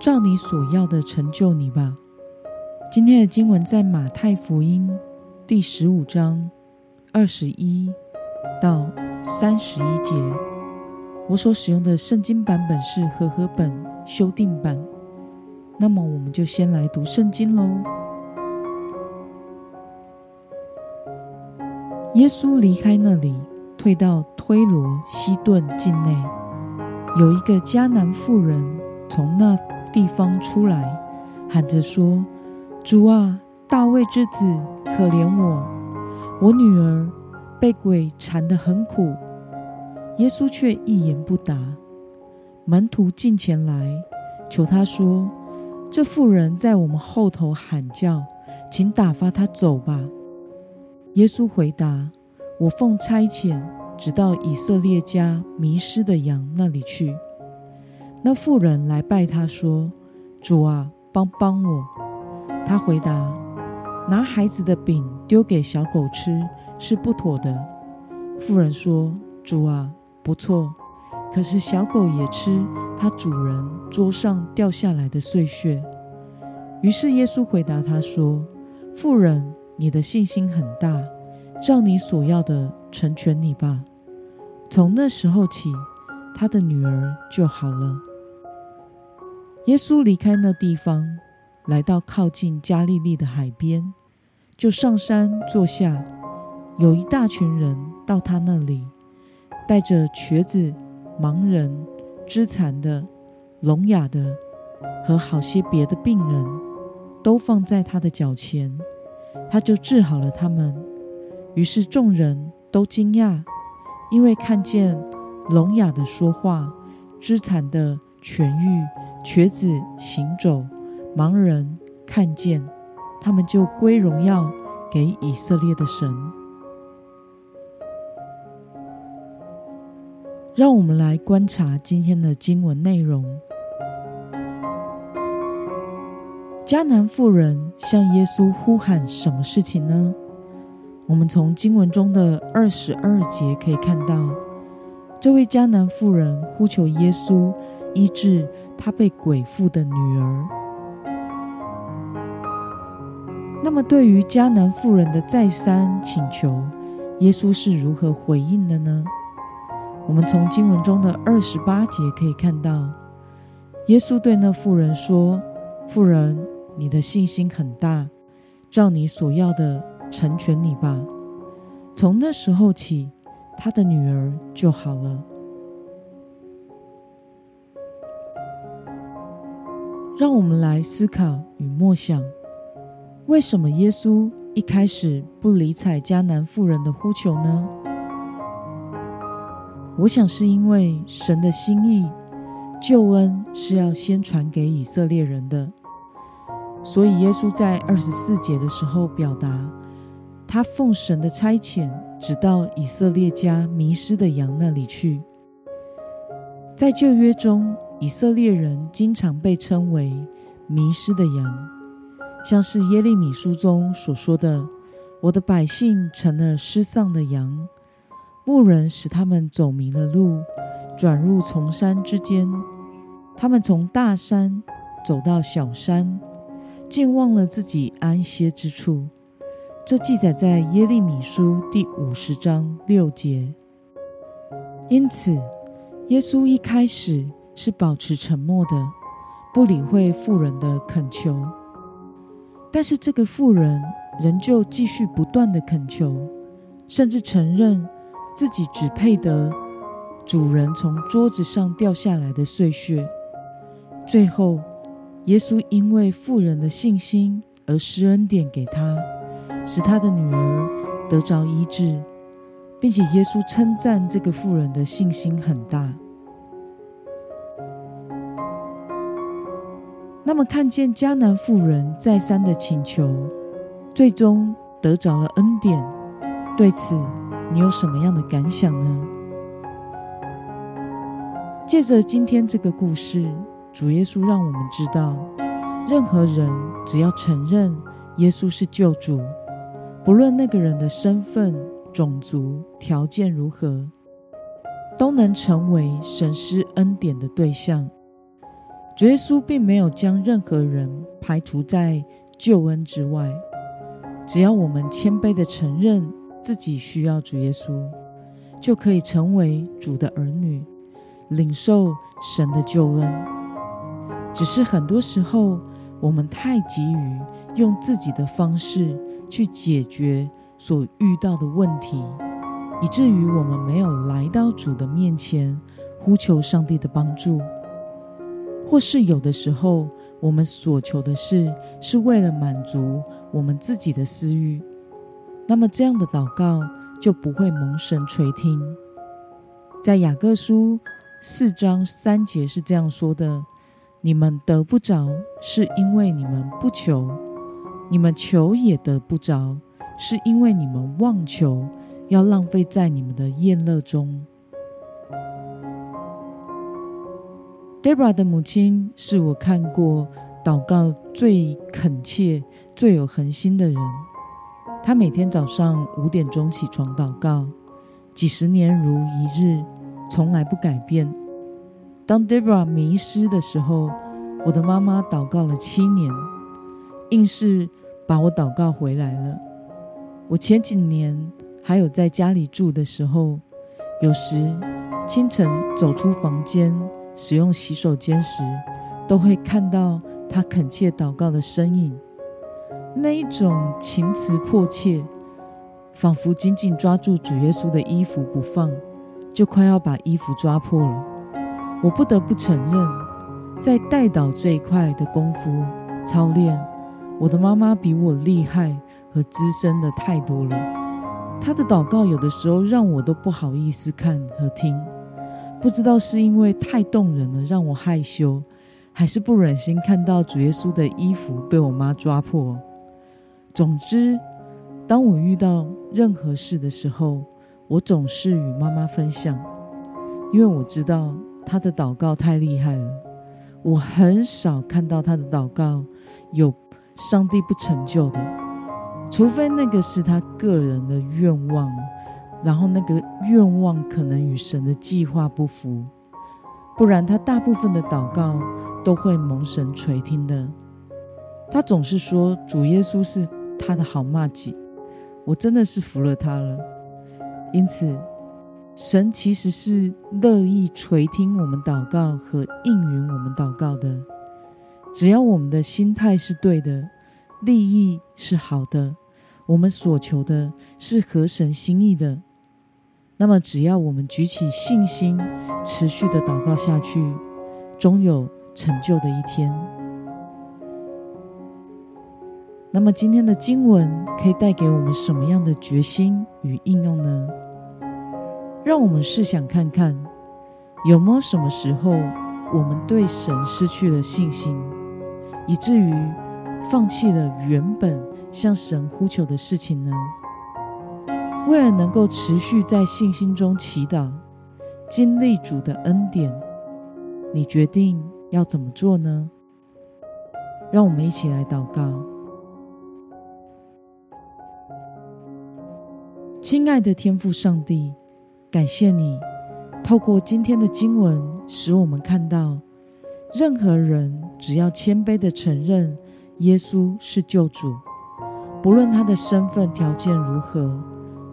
照你所要的成就你吧。今天的经文在马太福音第十五章二十一到三十一节。我所使用的圣经版本是和合本修订版。那么，我们就先来读圣经喽。耶稣离开那里，退到推罗西顿境内。有一个迦南妇人从那地方出来，喊着说：“主啊，大卫之子，可怜我，我女儿被鬼缠得很苦。”耶稣却一言不答。门徒近前来，求他说：“这妇人在我们后头喊叫，请打发她走吧。”耶稣回答：“我奉差遣。”直到以色列家迷失的羊那里去。那妇人来拜他说：“主啊，帮帮我。”他回答：“拿孩子的饼丢给小狗吃是不妥的。”妇人说：“主啊，不错。可是小狗也吃它主人桌上掉下来的碎屑。”于是耶稣回答他说：“妇人，你的信心很大，照你所要的成全你吧。”从那时候起，他的女儿就好了。耶稣离开那地方，来到靠近加利利的海边，就上山坐下。有一大群人到他那里，带着瘸子、盲人、肢残的、聋哑的和好些别的病人，都放在他的脚前，他就治好了他们。于是众人都惊讶。因为看见聋哑的说话，肢残的痊愈，瘸子行走，盲人看见，他们就归荣耀给以色列的神。让我们来观察今天的经文内容。迦南妇人向耶稣呼喊什么事情呢？我们从经文中的二十二节可以看到，这位迦南妇人呼求耶稣医治他被鬼附的女儿。那么，对于迦南妇人的再三请求，耶稣是如何回应的呢？我们从经文中的二十八节可以看到，耶稣对那妇人说：“妇人，你的信心很大，照你所要的。”成全你吧。从那时候起，他的女儿就好了。让我们来思考与默想：为什么耶稣一开始不理睬迦南妇人的呼求呢？我想是因为神的心意，救恩是要先传给以色列人的，所以耶稣在二十四节的时候表达。他奉神的差遣，直到以色列家迷失的羊那里去。在旧约中，以色列人经常被称为迷失的羊，像是耶利米书中所说的：“我的百姓成了失丧的羊，牧人使他们走迷了路，转入丛山之间。他们从大山走到小山，竟忘了自己安歇之处。”这记载在耶利米书第五十章六节。因此，耶稣一开始是保持沉默的，不理会妇人的恳求。但是，这个妇人仍旧继续不断的恳求，甚至承认自己只配得主人从桌子上掉下来的碎屑。最后，耶稣因为妇人的信心而施恩典给她。使他的女儿得着医治，并且耶稣称赞这个妇人的信心很大。他们，看见迦南妇人再三的请求，最终得着了恩典，对此你有什么样的感想呢？借着今天这个故事，主耶稣让我们知道，任何人只要承认耶稣是救主，不论那个人的身份、种族、条件如何，都能成为神施恩典的对象。主耶稣并没有将任何人排除在救恩之外，只要我们谦卑地承认自己需要主耶稣，就可以成为主的儿女，领受神的救恩。只是很多时候，我们太急于用自己的方式去解决所遇到的问题，以至于我们没有来到主的面前，呼求上帝的帮助。或是有的时候，我们所求的事是为了满足我们自己的私欲，那么这样的祷告就不会蒙神垂听。在雅各书四章三节是这样说的：“你们得不着，是因为你们不求；你们求也得不着，是因为你们妄求，要浪费在你们的宴乐中。” Debra 的母亲是我看过祷告最恳切、最有恒心的人。她每天早上五点钟起床祷告，几十年如一日，从来不改变。当 Debra 迷失的时候，我的妈妈祷告了七年，硬是把我祷告回来了。我前几年还有在家里住的时候，有时清晨走出房间，使用洗手间时，都会看到他恳切祷告的身影，那一种情词迫切，仿佛紧紧抓住主耶稣的衣服不放，就快要把衣服抓破了。我不得不承认，在代祷这一块的功夫操练，我的妈妈比我厉害和资深的太多了。她的祷告有的时候让我都不好意思看和听。不知道是因为太动人了，让我害羞，还是不忍心看到主耶稣的衣服被我妈抓破。总之，当我遇到任何事的时候，我总是与妈妈分享，因为我知道她的祷告太厉害了。我很少看到她的祷告有上帝不成就的，除非那个是她个人的愿望。然后那个愿望可能与神的计划不符，不然他大部分的祷告都会蒙神垂听的。他总是说主耶稣是他的好麻吉，我真的是服了他了。因此，神其实是乐意垂听我们祷告和应允我们祷告的，只要我们的心态是对的，利益是好的，我们所求的是合神心意的。那么，只要我们举起信心，持续的祷告下去，终有成就的一天。那么，今天的经文可以带给我们什么样的决心与应用呢？让我们试想看看，有没有什么时候我们对神失去了信心，以至于放弃了原本向神呼求的事情呢？为了能够持续在信心中祈祷，经历主的恩典，你决定要怎么做呢？让我们一起来祷告。亲爱的天父上帝，感谢你透过今天的经文，使我们看到，任何人只要谦卑地承认耶稣是救主，不论他的身份条件如何。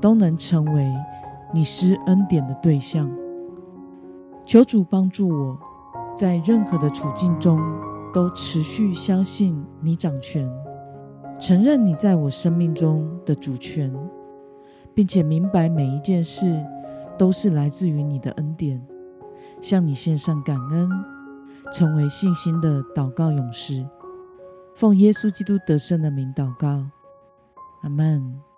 都能成为你施恩典的对象。求主帮助我，在任何的处境中都持续相信你掌权，承认你在我生命中的主权，并且明白每一件事都是来自于你的恩典，向你献上感恩，成为信心的祷告勇士。奉耶稣基督得胜的名祷告，阿门。